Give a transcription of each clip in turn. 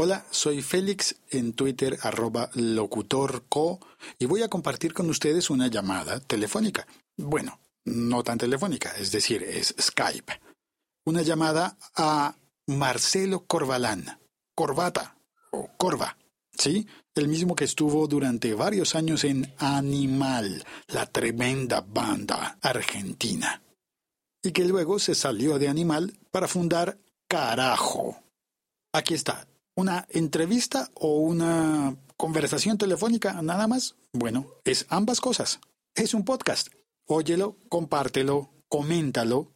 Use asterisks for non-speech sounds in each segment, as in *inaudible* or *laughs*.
Hola, soy Félix en Twitter arroba locutorco y voy a compartir con ustedes una llamada telefónica. Bueno, no tan telefónica, es decir, es Skype. Una llamada a Marcelo Corbalán, Corbata o Corva, ¿sí? El mismo que estuvo durante varios años en Animal, la tremenda banda argentina. Y que luego se salió de Animal para fundar Carajo. Aquí está, una entrevista o una conversación telefónica nada más? Bueno, es ambas cosas. Es un podcast. Óyelo, compártelo, coméntalo,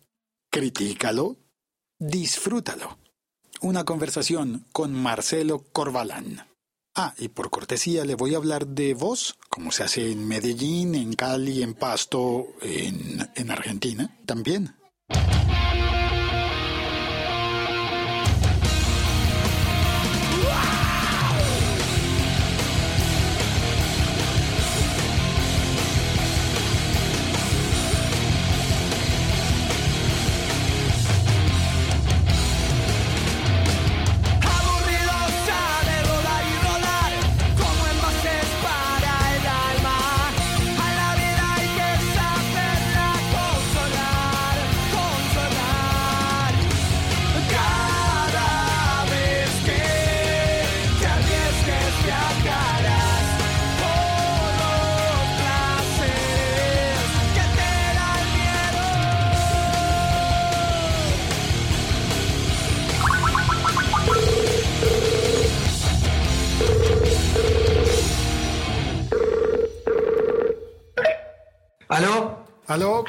critícalo, disfrútalo. Una conversación con Marcelo Corbalán. Ah, y por cortesía le voy a hablar de voz, como se hace en Medellín, en Cali, en Pasto, en, en Argentina también. ¿Aló?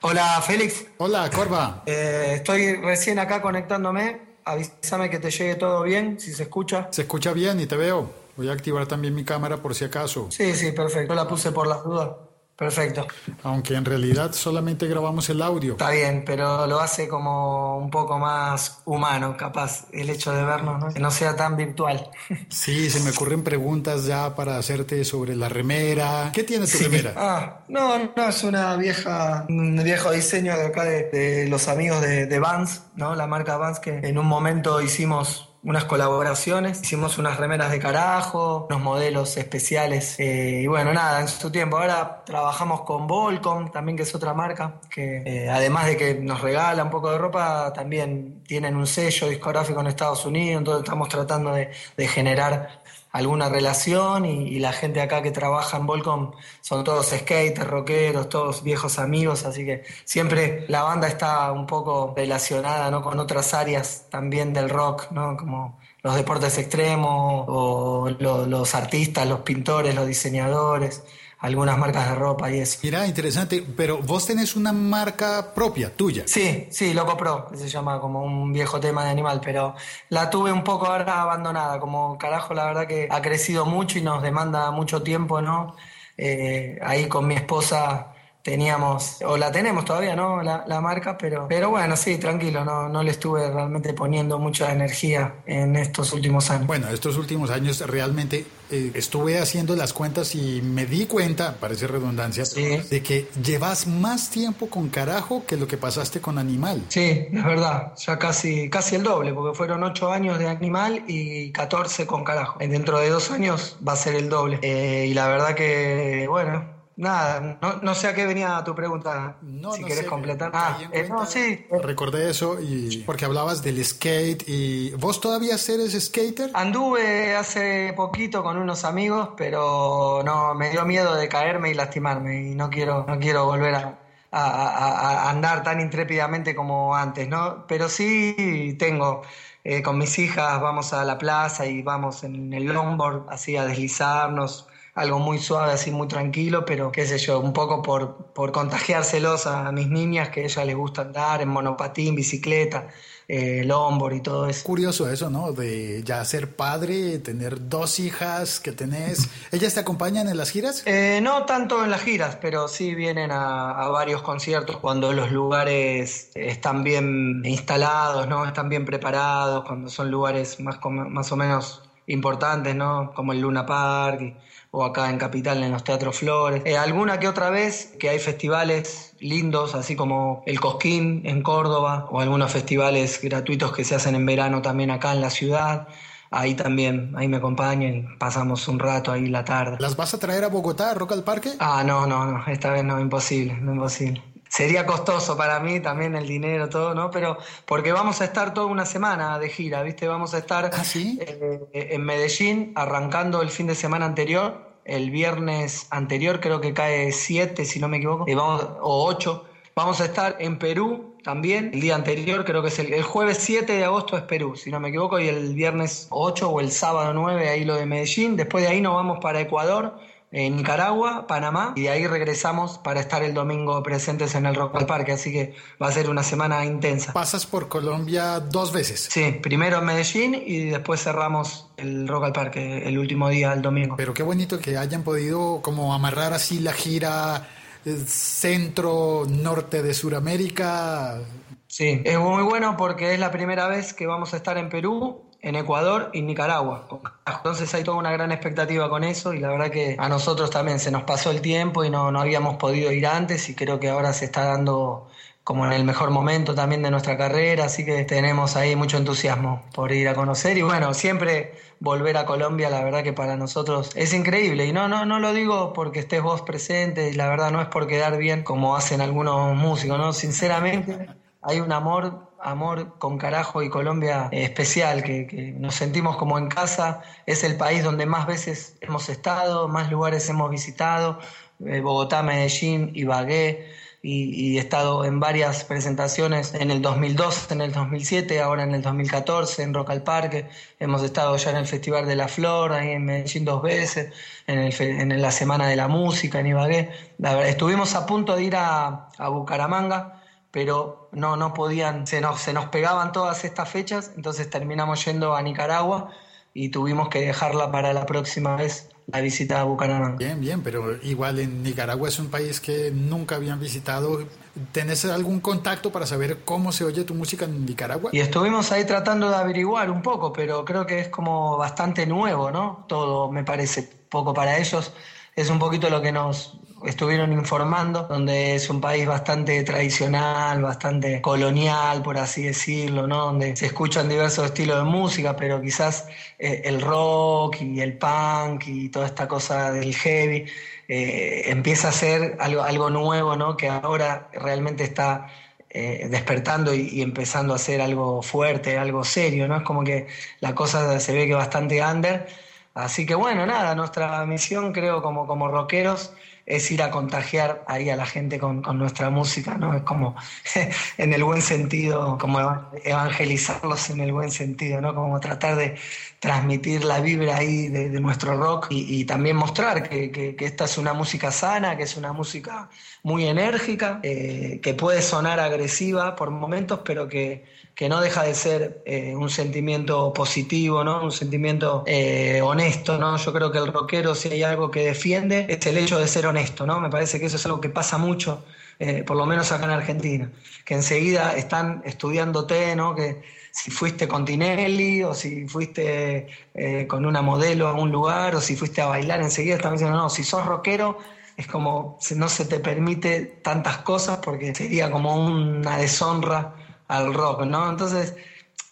Hola, Félix. Hola, Corva. Eh, estoy recién acá conectándome. Avísame que te llegue todo bien, si se escucha. Se escucha bien y te veo. Voy a activar también mi cámara por si acaso. Sí, sí, perfecto. Yo la puse por las dudas. Perfecto. Aunque en realidad solamente grabamos el audio. Está bien, pero lo hace como un poco más humano, capaz, el hecho de vernos, ¿no? que no sea tan virtual. *laughs* Sí, se me ocurren preguntas ya para hacerte sobre la remera. ¿Qué tiene tu remera? Ah, no, no, es una vieja, un viejo diseño de acá de, los amigos de, de Vans, ¿no? La marca Vans que en un momento hicimos unas colaboraciones, hicimos unas remeras de carajo, unos modelos especiales eh, y bueno, nada, en su tiempo. Ahora trabajamos con Volcom, también que es otra marca, que eh, además de que nos regala un poco de ropa, también tienen un sello discográfico en Estados Unidos, entonces estamos tratando de, de generar alguna relación y, la gente acá que trabaja en Volcom son todos skaters, rockeros, todos viejos amigos, así que siempre la banda está un poco relacionada ¿no? con otras áreas también del rock, ¿no? como los deportes extremos o los artistas, los pintores, los diseñadores algunas marcas de ropa y eso. Mira, interesante, pero vos tenés una marca propia, tuya. Sí, sí, Loco Pro, que se llama como un viejo tema de animal, pero la tuve un poco ahora abandonada, como carajo, la verdad que ha crecido mucho y nos demanda mucho tiempo, ¿no? Eh, ahí con mi esposa teníamos, o la tenemos todavía, ¿no? La, marca, pero, pero bueno, sí, tranquilo, no, no le estuve realmente poniendo mucha energía en estos últimos años. Bueno, estos últimos años realmente eh, estuve haciendo las cuentas y me di cuenta, parece redundancia, de que llevas más tiempo con carajo que lo que pasaste con animal. Sí, es verdad, ya casi, casi el doble, porque fueron ocho años de animal y 14 con carajo. Dentro de dos años va a ser el doble. Eh, y la verdad que, bueno, Nada, no, sé a qué venía tu pregunta. No, si quieres completar. Ah, eh, no, sí. Recordé eso y porque hablabas del skate y vos todavía eres skater. Anduve hace poquito con unos amigos, pero no me dio miedo de caerme y lastimarme y no quiero no quiero volver a, andar tan intrépidamente como antes, ¿no? Pero sí tengo eh, con mis hijas vamos a la plaza y vamos en el longboard así a deslizarnos algo muy suave, así muy tranquilo, pero qué sé yo, un poco por, por contagiárselos a mis niñas, que a ellas les gusta andar en monopatín, bicicleta, eh, longboard y todo eso. Curioso eso, ¿no? De ya ser padre, tener dos hijas que tenés. *laughs* ¿Ellas te acompañan en las giras? Eh, no tanto en las giras, pero sí vienen a, varios conciertos cuando los lugares están bien instalados, ¿no? Están bien preparados, cuando son lugares más, más o menos importantes, ¿no? Como el Luna Park o acá en Capital en los Teatros Flores. Eh, alguna que otra vez que hay festivales lindos, así como el Cosquín en Córdoba, o algunos festivales gratuitos que se hacen en verano también acá en la ciudad. ahí también, ahí me acompaña y pasamos un rato ahí la tarde. ¿Las vas a traer a Bogotá, a Rock al Parque? Ah, no, no, no, esta vez no, imposible, no imposible. Sería costoso para mí también el dinero, todo, ¿no? Pero porque vamos a estar toda una semana de gira, ¿viste? Vamos a estar ¿Ah, sí? eh, en Medellín arrancando el fin de semana anterior. El viernes anterior creo que cae 7, si no me equivoco, y vamos, o 8. Vamos a estar en Perú también. El día anterior creo que es el, el, jueves 7 de agosto es Perú, si no me equivoco, y el viernes 8 o el sábado 9 ahí lo de Medellín. Después de ahí nos vamos para Ecuador en Nicaragua, Panamá, y de ahí regresamos para estar el domingo presentes en el Rock al Parque, así que va a ser una semana intensa. Pasas por Colombia dos veces. Sí, primero en Medellín y después cerramos el Rock al Parque el último día, el domingo. Pero qué bonito que hayan podido como amarrar así la gira eh, centro, norte de Sudamérica. Sí, es muy bueno porque es la primera vez que vamos a estar en Perú en Ecuador y Nicaragua. Entonces hay toda una gran expectativa con eso y la verdad que a nosotros también se nos pasó el tiempo y no, no habíamos podido ir antes y creo que ahora se está dando como en el mejor momento también de nuestra carrera, así que tenemos ahí mucho entusiasmo por ir a conocer y bueno, siempre volver a Colombia, la verdad que para nosotros es increíble y no no no lo digo porque estés vos presente y la verdad no es por quedar bien como hacen algunos músicos, no, sinceramente hay un amor amor con carajo y Colombia especial, que, nos sentimos como en casa, es el país donde más veces hemos estado, más lugares hemos visitado, eh, Bogotá, Medellín, Ibagué, y, y, he estado en varias presentaciones en el 2002, en el 2007, ahora en el 2014, en Rock al Parque, hemos estado ya en el Festival de la Flor, ahí en Medellín dos veces, en la Semana de la Música en Ibagué, la verdad, estuvimos a punto de ir a, a Bucaramanga, pero no, no podían, se nos, se nos pegaban todas estas fechas, entonces terminamos yendo a Nicaragua y tuvimos que dejarla para la próxima vez la visita a Bucaramanga. Bien, bien, pero igual en Nicaragua es un país que nunca habían visitado. ¿Tenés algún contacto para saber cómo se oye tu música en Nicaragua? Y estuvimos ahí tratando de averiguar un poco, pero creo que es como bastante nuevo, ¿no? Todo me parece poco para ellos. Es un poquito lo que nos, estuvieron informando, donde es un país bastante tradicional, bastante colonial, por así decirlo, ¿no? donde se escuchan diversos estilos de música, pero quizás eh, el rock y el punk y toda esta cosa del heavy eh, empieza a ser algo, algo nuevo, ¿no? que ahora realmente está eh, despertando y, y, empezando a ser algo fuerte, algo serio, ¿no? Es como que la cosa se ve que bastante under. Así que bueno, nada, nuestra misión creo como, como rockeros es ir a contagiar ahí a la gente con, con, nuestra música, ¿no? Es como, *laughs* en el buen sentido, como evangelizarlos en el buen sentido, ¿no? Como tratar de transmitir la vibra ahí de, nuestro rock y, también mostrar que, esta es una música sana, que es una música muy enérgica, eh, que puede sonar agresiva por momentos, pero que, que no deja de ser eh, un sentimiento positivo, ¿no? Un sentimiento eh, honesto, ¿no? Yo creo que el rockero, si hay algo que defiende, es el hecho de ser honesto, ¿no? Me parece que eso es algo que pasa mucho, eh, por lo menos acá en Argentina, que enseguida están estudiándote, ¿no? Que si fuiste con Tinelli o si fuiste eh, con una modelo a un lugar o si fuiste a bailar, enseguida están diciendo, no, si sos rockero, es como no se te permite tantas cosas porque sería como una deshonra al rock, ¿no? Entonces,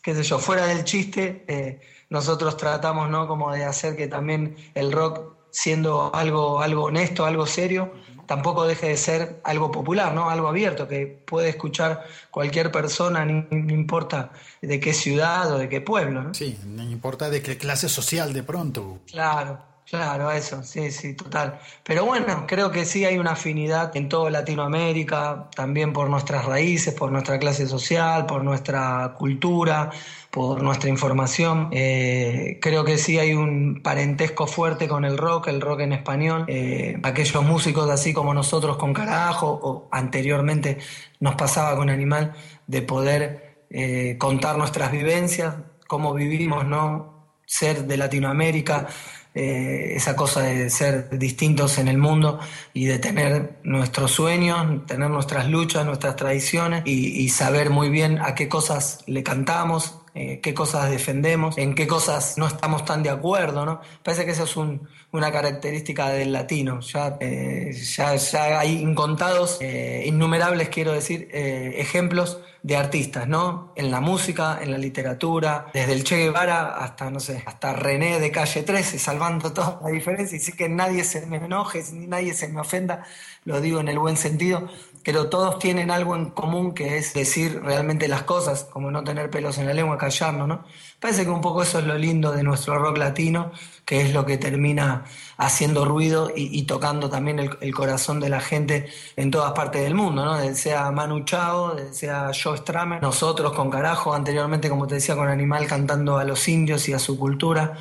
qué sé yo, fuera del chiste, eh, nosotros tratamos, ¿no? Como de hacer que también el rock, siendo algo, algo honesto, algo serio, tampoco deje de ser algo popular, ¿no? Algo abierto, que puede escuchar cualquier persona, no importa de qué ciudad o de qué pueblo, ¿no? Sí, no importa de qué clase social de pronto. Claro, Claro, eso, sí, sí, total. Pero bueno, creo que sí hay una afinidad en toda Latinoamérica, también por nuestras raíces, por nuestra clase social, por nuestra cultura, por nuestra información. Eh, creo que sí hay un parentesco fuerte con el rock, el rock en español. Eh, aquellos músicos así como nosotros con Carajo, o anteriormente nos pasaba con Animal, de poder eh, contar nuestras vivencias, cómo vivimos, ¿no? Ser de Latinoamérica eh, esa cosa de ser distintos en el mundo y de tener nuestros sueños, tener nuestras luchas, nuestras tradiciones y, y, saber muy bien a qué cosas le cantamos, eh, qué cosas defendemos, en qué cosas no estamos tan de acuerdo, ¿no? Parece que eso es una característica del latino. Ya, eh, ya, ya, hay incontados, eh, innumerables, quiero decir, ejemplos de artistas, ¿no? En la música, en la literatura, desde el Che Guevara hasta, no sé, hasta René de Calle 13, salvando toda la diferencia y sí que nadie se me enoje, ni nadie se me ofenda, lo digo en el buen sentido, pero todos tienen algo en común que es decir realmente las cosas, como no tener pelos en la lengua, callarnos, ¿no? Parece que un poco eso es lo lindo de nuestro rock latino, que es lo que termina haciendo ruido y, tocando también el, corazón de la gente en todas partes del mundo, ¿no? Sea Manu Chao, sea Joe Stramer, nosotros con Carajo, anteriormente, como te decía, con Animal cantando a los indios y a su cultura.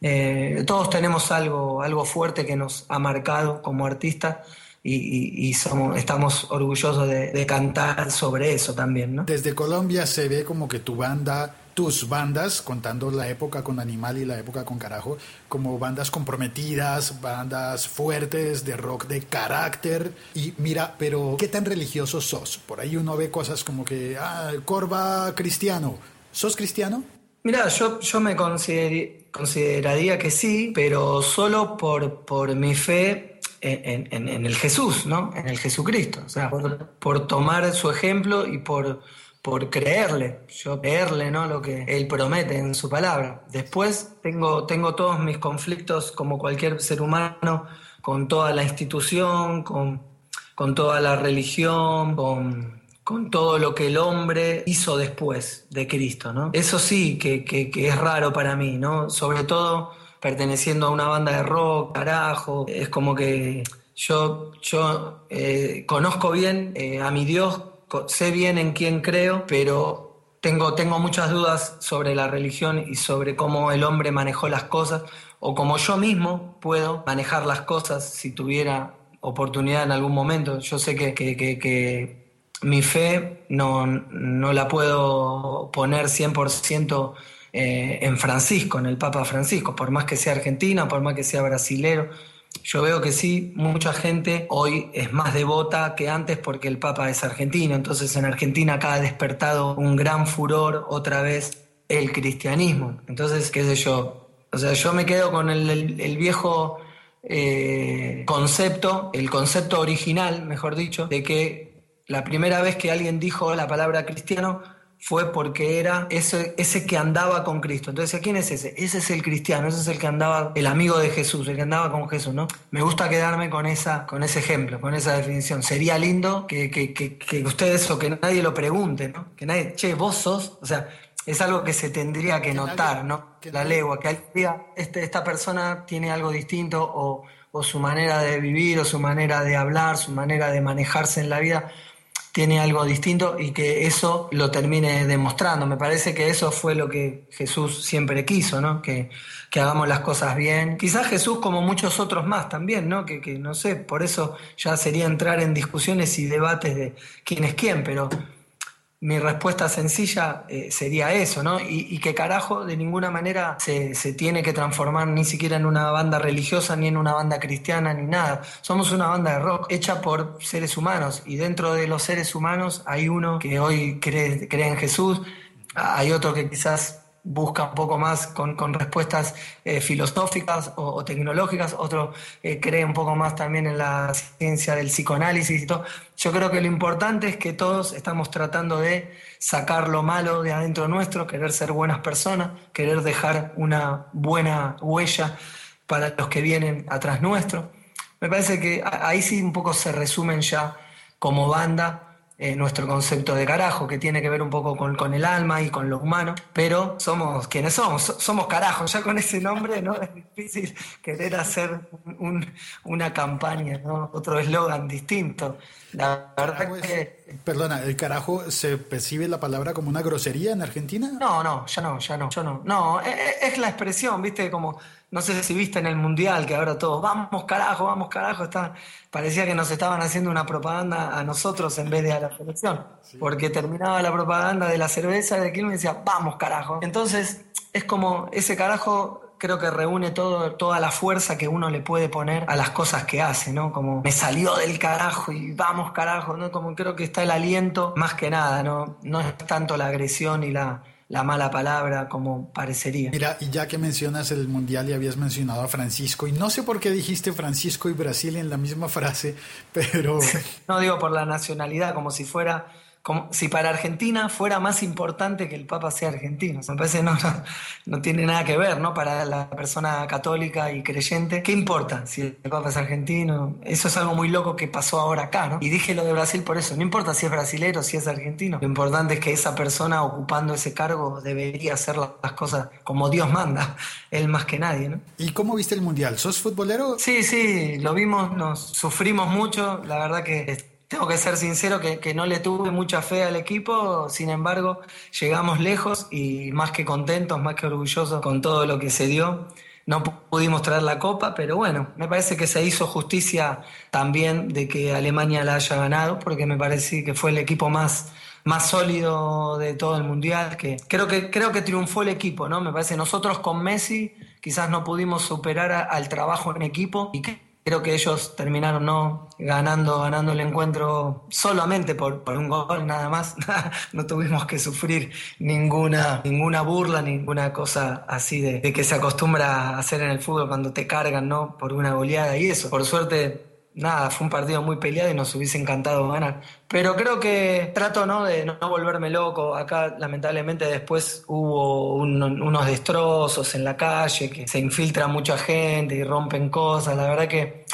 Eh, todos tenemos algo, algo fuerte que nos ha marcado como artistas y, somos, estamos orgullosos de, cantar sobre eso también. ¿no? Desde Colombia se ve como que tu banda, tus bandas, contando la época con Animal y la época con Carajo, como bandas comprometidas, bandas fuertes, de rock de carácter. Y mira, pero ¿qué tan religioso sos? Por ahí uno ve cosas como que, ah, Corva cristiano. ¿Sos cristiano? Mira, yo, yo me consideraría que sí, pero solo por, por mi fe en, el Jesús, ¿no? En el Jesucristo. O sea, por, tomar su ejemplo y por, por creerle, yo creerle, ¿no? Lo que él promete en su palabra. Después tengo, tengo todos mis conflictos como cualquier ser humano con toda la institución, con, con toda la religión, con, con todo lo que el hombre hizo después de Cristo, ¿no? Eso sí que, que, que es raro para mí, ¿no? Sobre todo perteneciendo a una banda de rock, carajo. Es como que yo, yo eh, conozco bien eh, a mi Dios, sé bien en quién creo, pero tengo, tengo muchas dudas sobre la religión y sobre cómo el hombre manejó las cosas, o cómo yo mismo puedo manejar las cosas si tuviera oportunidad en algún momento. Yo sé que, que, que, mi fe no, no la puedo poner 100% eh, en Francisco, en el Papa Francisco, por más que sea argentino, por más que sea brasilero. Yo veo que sí, mucha gente hoy es más devota que antes porque el Papa es argentino, entonces en Argentina acá ha despertado un gran furor otra vez el cristianismo. Entonces, qué sé yo, o sea, yo me quedo con el, viejo eh, concepto, el concepto original, mejor dicho, de que la primera vez que alguien dijo la palabra cristiano fue porque era ese, ese que andaba con Cristo. Entonces, ¿quién es ese? Ese es el cristiano, ese es el que andaba, el amigo de Jesús, el que andaba con Jesús, ¿no? Me gusta quedarme con, esa, con ese ejemplo, con esa definición. Sería lindo que, que, que, ustedes o que nadie lo pregunte, ¿no? Que nadie, che, vos sos, o sea, es algo que se tendría que, notar, ¿no? la legua, que este, esta persona tiene algo distinto o, o su manera de vivir o su manera de hablar, su manera de manejarse en la vida tiene algo distinto y que eso lo termine demostrando. Me parece que eso fue lo que Jesús siempre quiso, ¿no? Que, que hagamos las cosas bien. Quizás Jesús, como muchos otros más también, ¿no? Que, que no sé, por eso ya sería entrar en discusiones y debates de quién es quién, pero mi respuesta sencilla eh, sería eso, ¿no? Y, que carajo de ninguna manera se, tiene que transformar ni siquiera en una banda religiosa, ni en una banda cristiana, ni nada. Somos una banda de rock hecha por seres humanos y dentro de los seres humanos hay uno que hoy cree, cree en Jesús, hay otro que quizás busca un poco más con, respuestas eh, filosóficas o, tecnológicas, otro eh, cree un poco más también en la ciencia del psicoanálisis y todo. Yo creo que lo importante es que todos estamos tratando de sacar lo malo de adentro nuestro, querer ser buenas personas, querer dejar una buena huella para los que vienen atrás nuestro. Me parece que ahí sí un poco se resumen ya como banda eh, nuestro concepto de carajo, que tiene que ver un poco con, con, el alma y con lo humano, pero somos quienes somos, somos carajos, ya con ese nombre no es difícil querer hacer una campaña, ¿no? otro eslogan distinto. La verdad que... Perdona, ¿el carajo se percibe la palabra como una grosería en Argentina? No, no, ya no, ya no, yo no. No, es, e, es la expresión, viste, como no sé si viste en el Mundial que ahora todos, vamos carajo, vamos carajo, está, parecía que nos estaban haciendo una propaganda a nosotros en vez de a la selección, porque terminaba la propaganda de la cerveza de Quilmes y decía, vamos carajo. Entonces es como ese carajo creo que reúne todo, toda la fuerza que uno le puede poner a las cosas que hace, ¿no? Como me salió del carajo y vamos carajo, ¿no? Como creo que está el aliento más que nada, ¿no? No es tanto la agresión y la la mala palabra como parecería. Mira, y ya que mencionas el Mundial y habías mencionado a Francisco, y no sé por qué dijiste Francisco y Brasil en la misma frase, *laughs* pero... *laughs* no digo por la nacionalidad, como si fuera como si para Argentina fuera más importante que el Papa sea argentino. Me parece no, no, no, tiene nada que ver, ¿no? Para la persona católica y creyente, ¿qué importa si el Papa es argentino? Eso es algo muy loco que pasó ahora acá, ¿no? Y dije lo de Brasil por eso, no importa si es brasilero, si es argentino, lo importante es que esa persona ocupando ese cargo debería hacer las cosas como Dios manda, *laughs* él más que nadie, ¿no? ¿Y cómo viste el Mundial? ¿Sos futbolero? Sí, sí, lo vimos, nos sufrimos mucho, la verdad que tengo que ser sincero que, no le tuve mucha fe al equipo, sin embargo, llegamos lejos y más que contentos, más que orgullosos con todo lo que se dio. No pudimos traer la copa, pero bueno, me parece que se hizo justicia también de que Alemania la haya ganado, porque me parece que fue el equipo más, más sólido de todo el mundial. Que creo que creo que triunfó el equipo, ¿no? Me parece nosotros con Messi quizás no pudimos superar al trabajo en equipo Creo que ellos terminaron no ganando, ganando el encuentro solamente por, por un gol nada más. *laughs* no tuvimos que sufrir ninguna, ninguna burla, ninguna cosa así de, de, que se acostumbra a hacer en el fútbol cuando te cargan, ¿no? Por una goleada y eso. Por suerte nada, fue un partido muy peleado y nos hubiese encantado ganar. Pero creo que trato ¿no? de no volverme loco. Acá lamentablemente después hubo unos destrozos en la calle, que se infiltra mucha gente y rompen cosas. La verdad que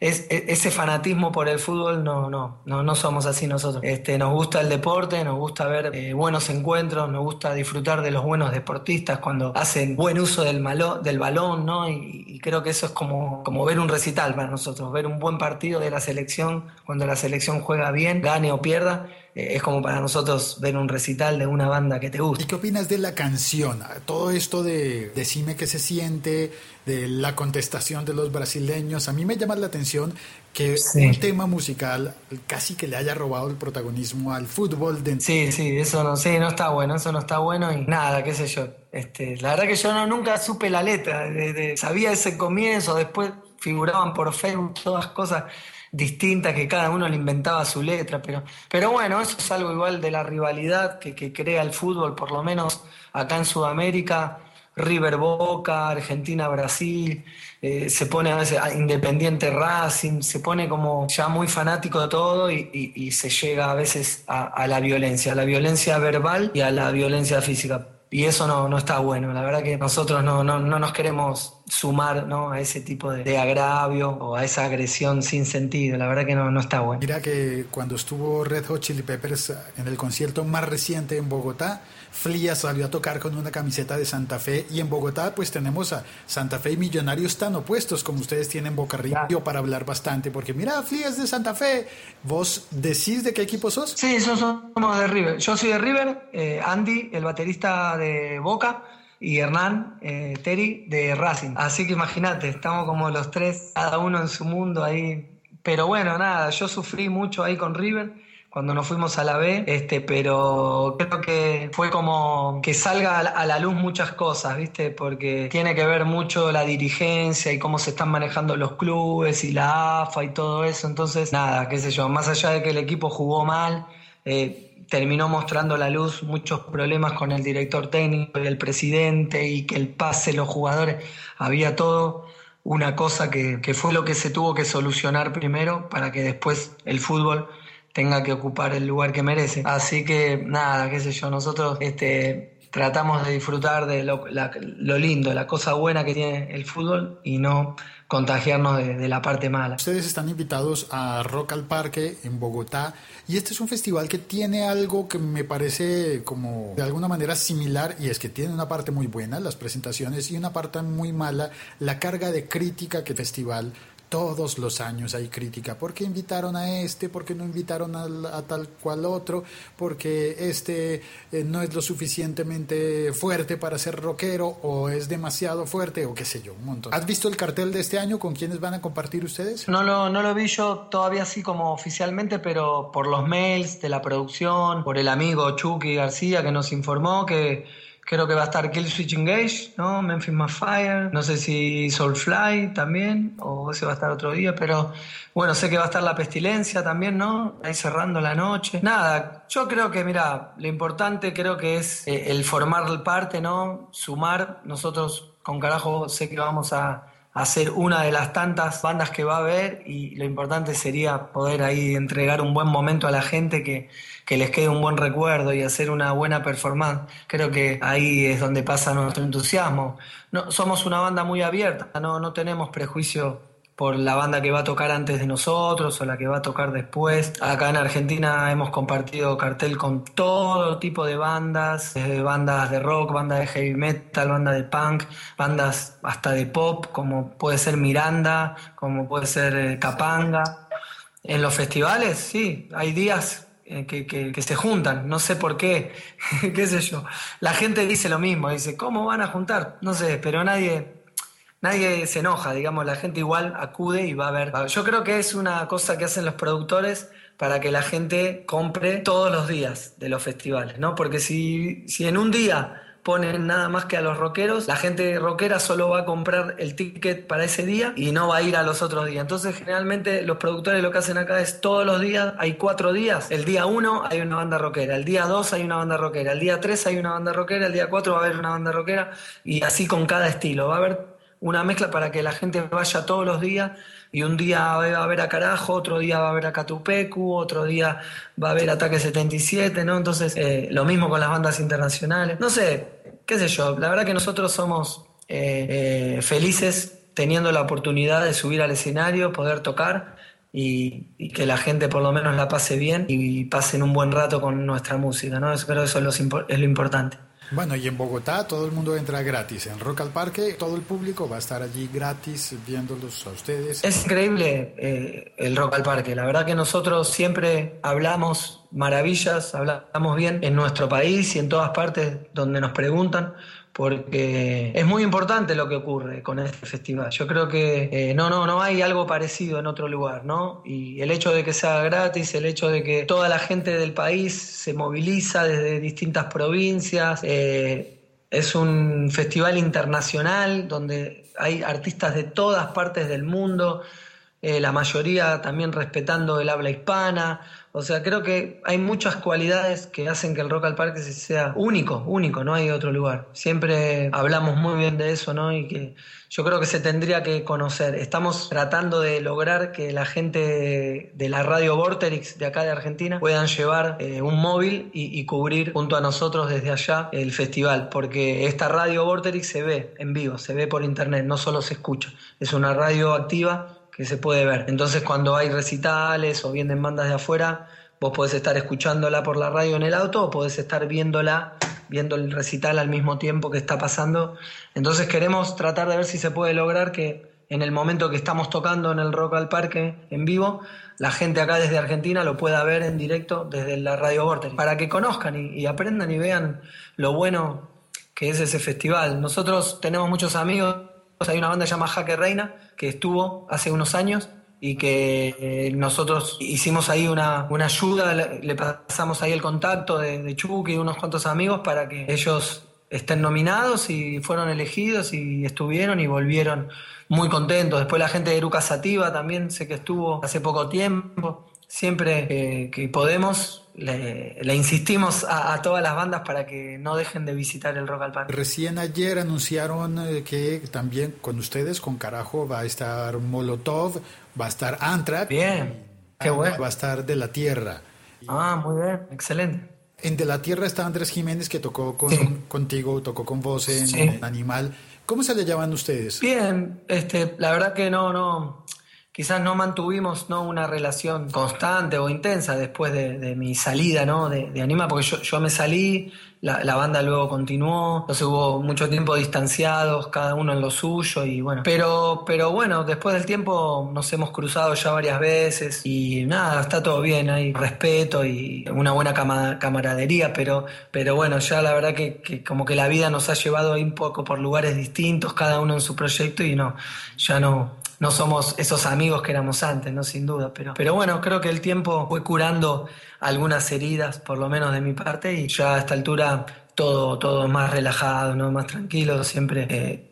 es, e, ese fanatismo por el fútbol no, no, no, no somos así nosotros. Este, nos gusta el deporte, nos gusta ver eh, buenos encuentros, nos gusta disfrutar de los buenos deportistas cuando hacen buen uso del, malo, del balón, ¿no? Y, creo que eso es como, como ver un recital para nosotros, ver un buen partido de la selección, cuando la selección juega bien, gane o pierda, es como para nosotros ver un recital de una banda que te gusta. ¿Y qué opinas de la canción? Todo esto de decime qué se siente, de la contestación de los brasileños. A mí me llama la atención que un tema musical casi que le haya robado el protagonismo al fútbol. De... Sí, sí, eso no, sí, no está bueno, eso no está bueno y nada, qué sé yo. Este, la verdad que yo no, nunca supe la letra, sabía ese comienzo, después figuraban por Facebook todas cosas distintas que cada uno le inventaba su letra, pero, pero bueno, eso es algo igual de la rivalidad que, que crea el fútbol, por lo menos acá en Sudamérica, River Boca, Argentina Brasil, eh, se pone a veces Independiente Racing, se pone como ya muy fanático de todo y, se llega a veces a, la violencia, a la violencia verbal y a la violencia física. Y eso no, no está bueno, la verdad que nosotros no, no, no nos queremos sumar ¿no? a ese tipo de, agravio o a esa agresión sin sentido. La verdad que no, no está bueno. Mira que cuando estuvo Red Hot Chili Peppers en el concierto más reciente en Bogotá, Flia salió a tocar con una camiseta de Santa Fe y en Bogotá pues tenemos a Santa Fe y Millonarios tan opuestos como ustedes tienen Boca Río para hablar bastante porque mira, Flia es de Santa Fe. ¿Vos decís de qué equipo sos? Sí, somos de River. Yo soy de River, eh, Andy, el baterista de Boca y Hernán eh, Terry de Racing. Así que imagínate, estamos como los tres, cada uno en su mundo ahí. Pero bueno, nada, yo sufrí mucho ahí con River cuando nos fuimos a la B, este, pero creo que fue como que salga a la luz muchas cosas, ¿viste? Porque tiene que ver mucho la dirigencia y cómo se están manejando los clubes y la AFA y todo eso. Entonces, nada, qué sé yo, más allá de que el equipo jugó mal, eh, terminó mostrando la luz muchos problemas con el director técnico y el presidente y que el pase, los jugadores, había todo una cosa que, que, fue lo que se tuvo que solucionar primero para que después el fútbol tenga que ocupar el lugar que merece. Así que nada, qué sé yo, nosotros este, tratamos de disfrutar de lo, lo lindo, la cosa buena que tiene el fútbol y no contagiarnos de, la parte mala. Ustedes están invitados a Rock al Parque en Bogotá y este es un festival que tiene algo que me parece como de alguna manera similar y es que tiene una parte muy buena, las presentaciones, y una parte muy mala, la carga de crítica que el festival todos los años hay crítica. ¿Por qué invitaron a este? ¿Por qué no invitaron a, tal cual otro? Porque este eh, no es lo suficientemente fuerte para ser rockero o es demasiado fuerte o qué sé yo, un montón. ¿Has visto el cartel de este año con quiénes van a compartir ustedes? No lo, no lo vi yo todavía así como oficialmente, pero por los mails de la producción, por el amigo Chucky García que nos informó que Creo que va a estar Killswitch Engage, ¿no? Memphis Fire, no sé si Soulfly también, o ese va a estar otro día, pero bueno, sé que va a estar La Pestilencia también, ¿no? Ahí cerrando la noche. Nada, yo creo que, mira, lo importante creo que es eh, el formar parte, ¿no? Sumar. Nosotros con carajo sé que vamos a hacer una de las tantas bandas que va a haber y lo importante sería poder ahí entregar un buen momento a la gente que, que les quede un buen recuerdo y hacer una buena performance. Creo que ahí es donde pasa nuestro entusiasmo. No, somos una banda muy abierta, no, no tenemos prejuicio por la banda que va a tocar antes de nosotros o la que va a tocar después. Acá en Argentina hemos compartido cartel con todo tipo de bandas, desde bandas de rock, bandas de heavy metal, bandas de punk, bandas hasta de pop, como puede ser Miranda, como puede ser eh, Capanga. En los festivales, sí, hay días eh, que, que, se juntan, no sé por qué, *laughs* qué sé yo. La gente dice lo mismo, dice, ¿cómo van a juntar? No sé, pero nadie, nadie se enoja, digamos, la gente igual acude y va a ver. Yo creo que es una cosa que hacen los productores para que la gente compre todos los días de los festivales, ¿no? Porque si, si en un día ponen nada más que a los rockeros, la gente rockera solo va a comprar el ticket para ese día y no va a ir a los otros días. Entonces, generalmente los productores lo que hacen acá es todos los días, hay cuatro días. El día uno hay una banda rockera, el día dos hay una banda rockera, el día tres hay una banda rockera, el día cuatro va a haber una banda rockera y así con cada estilo. Va a haber una mezcla para que la gente vaya todos los días y un día va a ver a Carajo, otro día va a ver a Catupecu, otro día va a ver Ataque 77, ¿no? Entonces, eh, lo mismo con las bandas internacionales. No sé, qué sé yo, la verdad que nosotros somos eh, eh, felices teniendo la oportunidad de subir al escenario, poder tocar y, que la gente por lo menos la pase bien y pasen un buen rato con nuestra música, ¿no? Creo eso es lo importante. Bueno, y en Bogotá todo el mundo entra gratis. En Rock al Parque todo el público va a estar allí gratis viéndolos a ustedes. Es increíble eh, el Rock al Parque. La verdad que nosotros siempre hablamos maravillas, hablamos bien en nuestro país y en todas partes donde nos preguntan porque es muy importante lo que ocurre con este festival. Yo creo que eh, no, no, no hay algo parecido en otro lugar, ¿no? Y el hecho de que sea gratis, el hecho de que toda la gente del país se moviliza desde distintas provincias, eh, es un festival internacional donde hay artistas de todas partes del mundo, eh, la mayoría también respetando el habla hispana. O sea, creo que hay muchas cualidades que hacen que el Rock al Parque sea único, único, no hay otro lugar. Siempre hablamos muy bien de eso, ¿no? Y que yo creo que se tendría que conocer. Estamos tratando de lograr que la gente de la radio Vorterix de acá de Argentina puedan llevar eh, un móvil y, cubrir junto a nosotros desde allá el festival, porque esta radio Vorterix se ve en vivo, se ve por internet, no solo se escucha. Es una radio activa que se puede ver. Entonces cuando hay recitales o vienen bandas de afuera, vos podés estar escuchándola por la radio en el auto o podés estar viéndola, viendo el recital al mismo tiempo que está pasando. Entonces queremos tratar de ver si se puede lograr que en el momento que estamos tocando en el Rock al Parque en vivo, la gente acá desde Argentina lo pueda ver en directo desde la Radio Vortex, para que conozcan y, y aprendan y vean lo bueno que es ese festival. Nosotros tenemos muchos amigos, hay una banda llamada Jaque Reina, que estuvo hace unos años y que eh, nosotros hicimos ahí una, ayuda, le, pasamos ahí el contacto de, de Chucky y unos cuantos amigos para que ellos estén nominados y fueron elegidos y estuvieron y volvieron muy contentos. Después la gente de Eruca Sativa también sé que estuvo hace poco tiempo. Siempre que podemos le, insistimos a, todas las bandas para que no dejen de visitar el Rock al Parque. Recién ayer anunciaron eh, que también con ustedes, con Carajo, va a estar Molotov, va a estar Anthrax. Bien, qué bueno. Va a estar De la Tierra. Ah, muy bien, excelente. En De la Tierra está Andrés Jiménez que tocó con, contigo, tocó con vos en Animal. ¿Cómo se le llaman ustedes? Bien, este, la verdad que no, no, quizás no mantuvimos ¿no? una relación constante o intensa después de, mi salida ¿no? de, Anima, porque yo, yo me salí, la, banda luego continuó, entonces hubo mucho tiempo distanciados, cada uno en lo suyo y bueno. Pero, pero bueno, después del tiempo nos hemos cruzado ya varias veces y nada, está todo bien, hay respeto y una buena camaradería, pero, pero bueno, ya la verdad que, como que la vida nos ha llevado un poco por lugares distintos, cada uno en su proyecto y no, ya no, no somos esos amigos que éramos antes, ¿no? Sin duda. Pero, pero bueno, creo que el tiempo fue curando algunas heridas, por lo menos de mi parte, y ya a esta altura todo, todo más relajado, ¿no? más tranquilo, siempre. Eh,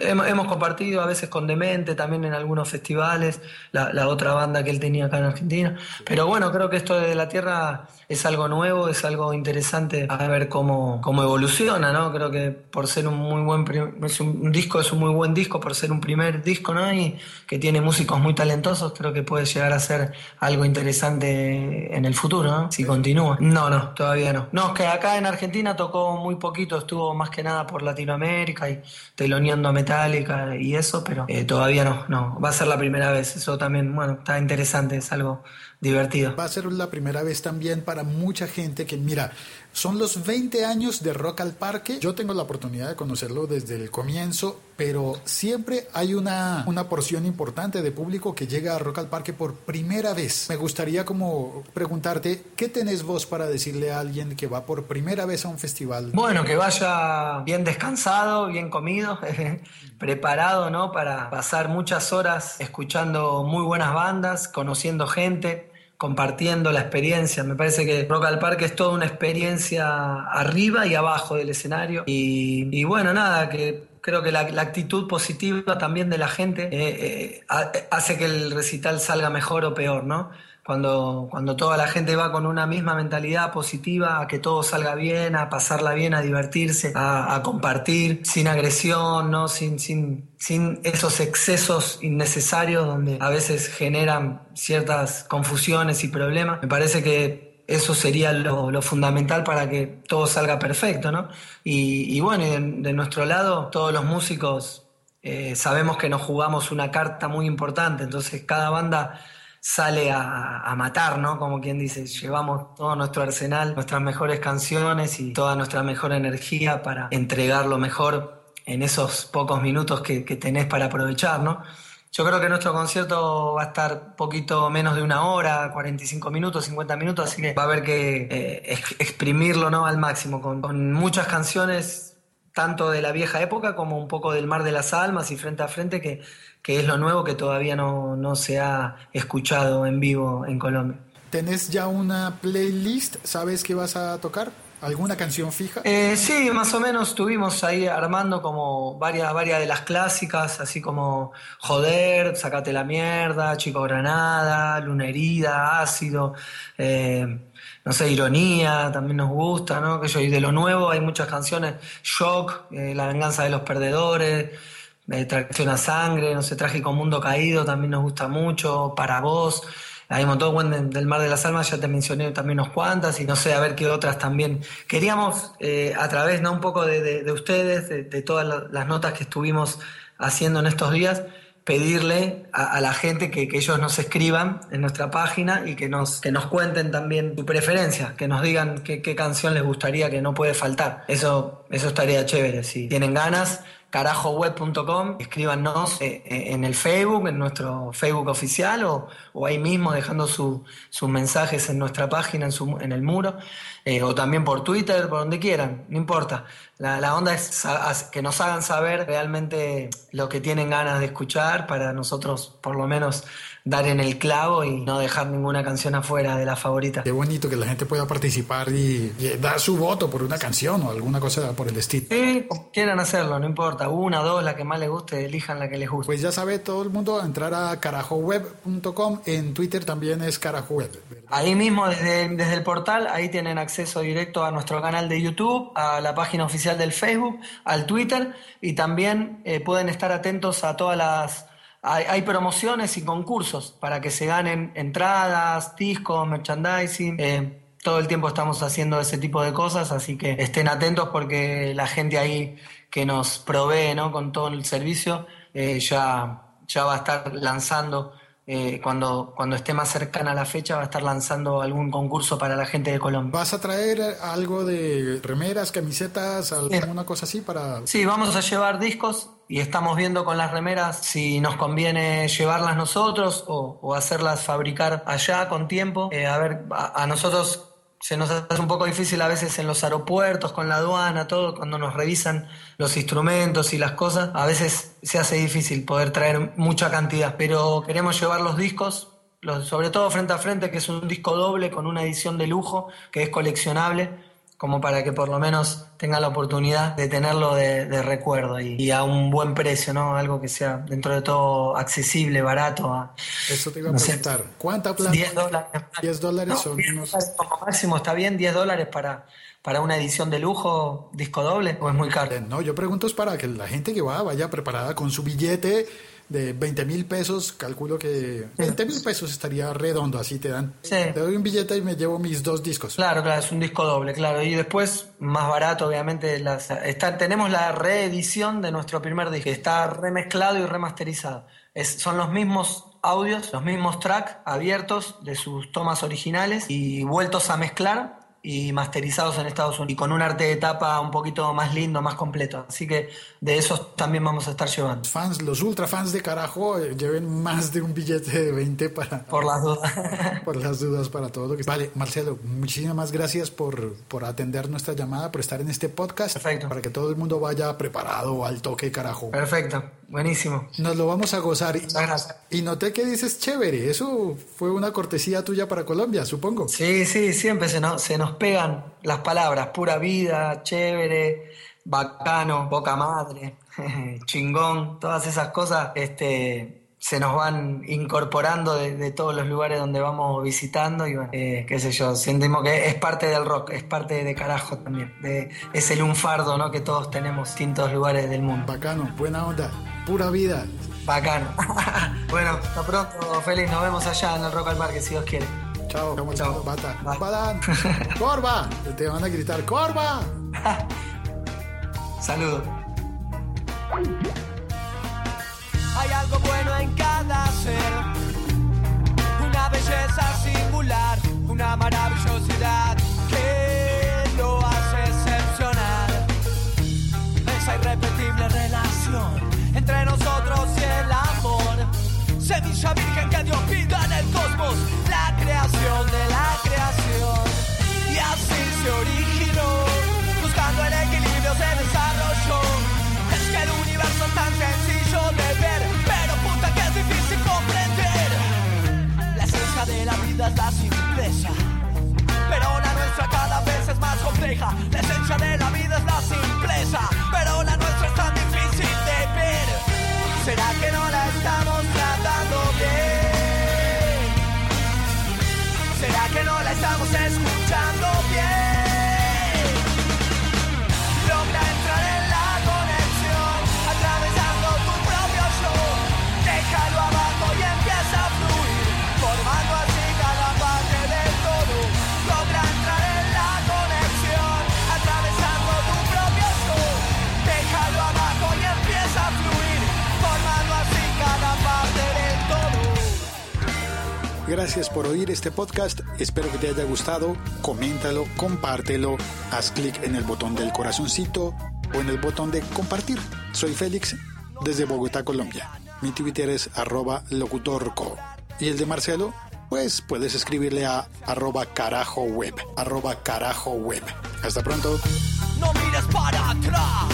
hemos, compartido a veces con Demente también en algunos festivales, la, otra banda que él tenía acá en Argentina. Pero bueno, creo que esto de la Tierra es algo nuevo, es algo interesante a ver cómo, cómo evoluciona, ¿no? Creo que por ser un muy buen es un, disco, es un muy buen disco, por ser un primer disco, ¿no? Y que tiene músicos muy talentosos, creo que puede llegar a ser algo interesante en el futuro, ¿no? Si continúa. No, no, todavía no. No, es que acá en Argentina tocó muy poquito, estuvo más que nada por Latinoamérica y teloneando a Metallica y eso, pero eh, todavía no, no. Va a ser la primera vez. Eso también, bueno, está interesante, es algo divertido. Va a ser la primera vez también para mucha gente que, mira, son los 20 años de Rock al Parque. Yo tengo la oportunidad de conocerlo desde el comienzo, pero siempre hay una, una porción importante de público que llega a Rock al Parque por primera vez. Me gustaría como preguntarte, ¿qué tenés vos para decirle a alguien que va por primera vez a un festival? Bueno, que vaya bien descansado, bien comido, *laughs* preparado, ¿no? Para pasar muchas horas escuchando muy buenas bandas, conociendo gente compartiendo la experiencia. Me parece que Rock al Parque es toda una experiencia arriba y abajo del escenario. Y, bueno, nada, que creo que la, actitud positiva también de la gente eh, eh, hace que el recital salga mejor o peor, ¿no? Cuando, cuando toda la gente va con una misma mentalidad positiva, a que todo salga bien, a pasarla bien, a divertirse, a, compartir, sin agresión, ¿no? sin, sin, sin esos excesos innecesarios donde a veces generan ciertas confusiones y problemas. Me parece que eso sería lo, fundamental para que todo salga perfecto, ¿no? Y, bueno, de, nuestro lado, todos los músicos eh, sabemos que nos jugamos una carta muy importante, entonces cada banda sale a, matar, ¿no? Como quien dice, llevamos todo nuestro arsenal, nuestras mejores canciones y toda nuestra mejor energía para entregar lo mejor en esos pocos minutos que, tenés para aprovechar, ¿no? Yo creo que nuestro concierto va a estar poquito menos de una hora, 45 minutos, 50 minutos, así que va a haber que eh, exprimirlo ¿no? al máximo, con, con muchas canciones, tanto de la vieja época como un poco del Mar de las Almas y Frente a Frente, que que es lo nuevo que todavía no, no se ha escuchado en vivo en Colombia. ¿Tenés ya una playlist? ¿Sabes qué vas a tocar? ¿Alguna canción fija? Eh, sí, más o menos estuvimos ahí armando como varias, varias de las clásicas, así como Joder, Sacate la mierda, Chico Granada, Luna Herida, Ácido, eh, no sé, Ironía, también nos gusta, ¿no? Que yo, y de lo nuevo hay muchas canciones, Shock, eh, La venganza de los perdedores, Tracción a Sangre, no sé, Trágico Mundo Caído también nos gusta mucho, Para Vos, hay un montón del Mar de las Almas, ya te mencioné también unos cuantas y no sé, a ver qué otras también. Queríamos, eh, a través ¿no? un poco de, ustedes, de, todas las notas que estuvimos haciendo en estos días, pedirle a, la gente que, ellos nos escriban en nuestra página y que nos, que nos cuenten también su preferencia, que nos digan qué, qué canción les gustaría que no puede faltar. Eso, eso estaría chévere. Si tienen ganas, carajoweb.com, escríbanos eh, eh, en el Facebook, en nuestro Facebook oficial o, ahí mismo dejando sus mensajes en nuestra página, en, su, en el muro, eh, o también por Twitter, por donde quieran, no importa. La, la onda es que nos hagan saber realmente lo que tienen ganas de escuchar para nosotros por lo menos dar en el clavo y no dejar ninguna canción afuera de la favorita. Qué bonito que la gente pueda participar y, dar su voto por una canción o alguna cosa por el estilo. Sí, quieran hacerlo, no importa. Una, dos, la que más les guste, elijan la que les guste. Pues ya sabe todo el mundo entrar a carajoweb.com. En Twitter también es carajoweb. Ahí mismo, desde, desde el portal, ahí tienen acceso directo a nuestro canal de YouTube, a la página oficial del Facebook, al Twitter y también eh, pueden estar atentos a todas las hay, promociones y concursos para que se ganen entradas, discos, merchandising. Eh, todo el tiempo estamos haciendo ese tipo de cosas, así que estén atentos porque la gente ahí que nos provee ¿no? con todo el servicio eh, ya, ya va a estar lanzando eh, cuando, cuando esté más cercana a la fecha, va a estar lanzando algún concurso para la gente de Colombia. ¿Vas a traer algo de remeras, camisetas, alguna cosa así para...? Sí, vamos a llevar discos y estamos viendo con las remeras si nos conviene llevarlas nosotros o, hacerlas fabricar allá con tiempo. Eh, a ver, a nosotros se nos hace un poco difícil a veces en los aeropuertos, con la aduana, todo, cuando nos revisan los instrumentos y las cosas, a veces se hace difícil poder traer mucha cantidad, pero queremos llevar los discos, sobre todo frente a frente, que es un disco doble con una edición de lujo, que es coleccionable, como para que por lo menos tenga la oportunidad de tenerlo de, recuerdo y, a un buen precio, ¿no? Algo que sea dentro de todo accesible, barato. Eso te iba a preguntar. ¿Cuánta plata? 10 dólares. 10 dólares son unos... Como máximo, ¿está bien? 10 dólares para, para una edición de lujo, disco doble, o es muy caro? No, yo pregunto es para que la gente que va vaya preparada con su billete de 20 mil pesos, calculo que 20 mil pesos estaría redondo, así te dan. Te doy un billete y me llevo mis dos discos. Claro, claro, es un disco doble, claro. Y después, más barato, obviamente, las, está, tenemos la reedición de nuestro primer disco, está remezclado y remasterizado. Es, son los mismos audios, los mismos tracks abiertos de sus tomas originales y vueltos a mezclar y masterizados en Estados Unidos y con un arte de tapa un poquito más lindo, más completo. Así que de esos también vamos a estar llevando. Fans, los ultra fans de carajo eh, lleven más de un billete de 20 para... *laughs* Por las dudas. *laughs* por las dudas para todo lo que... Vale, Marcelo, muchísimas gracias por, por atender nuestra llamada, por estar en este podcast. Perfecto. Para que todo el mundo vaya preparado al toque carajo. Perfecto, buenísimo. Nos lo vamos a gozar. gracias. Y noté que dices chévere, eso fue una cortesía tuya para Colombia, supongo. Sí, sí, siempre se nos, se nos pegan las palabras, pura vida, chévere, bacano, boca madre, *laughs* chingón, todas esas cosas este, se nos van incorporando de, todos los lugares donde vamos visitando y bueno, eh, qué sé yo, sentimos que es parte del rock, es parte de carajo también, de, es el lunfardo ¿no? que todos tenemos en distintos lugares del mundo. Bacano, buena onda, pura vida. Bacano. *laughs* bueno, hasta pronto, Félix, nos vemos allá en el Rock al Parque si Dios quiere. Chao, chao. Bata. Badán. *laughs* Corva. Te van a gritar, Corva. *laughs* Saludos. Hay algo bueno en cada ser, una belleza singular, una maravillosidad que lo hace excepcional. Esa irrepetible relación entre nosotros y el amor semilla virgen que Dios pida en el cosmos, la creación de la creación. Y así se originó, buscando el equilibrio se desarrolló. Es que el universo es tan sencillo de ver, de la vida Gracias por oír este podcast. Espero que te haya gustado. Coméntalo, compártelo, haz clic en el botón del corazoncito o en el botón de compartir. Soy Félix desde Bogotá, Colombia. Mi Twitter es arroba locutorco. Y el de Marcelo, pues puedes escribirle a arroba carajo web. Arroba carajo web. Hasta pronto. No mires para atrás,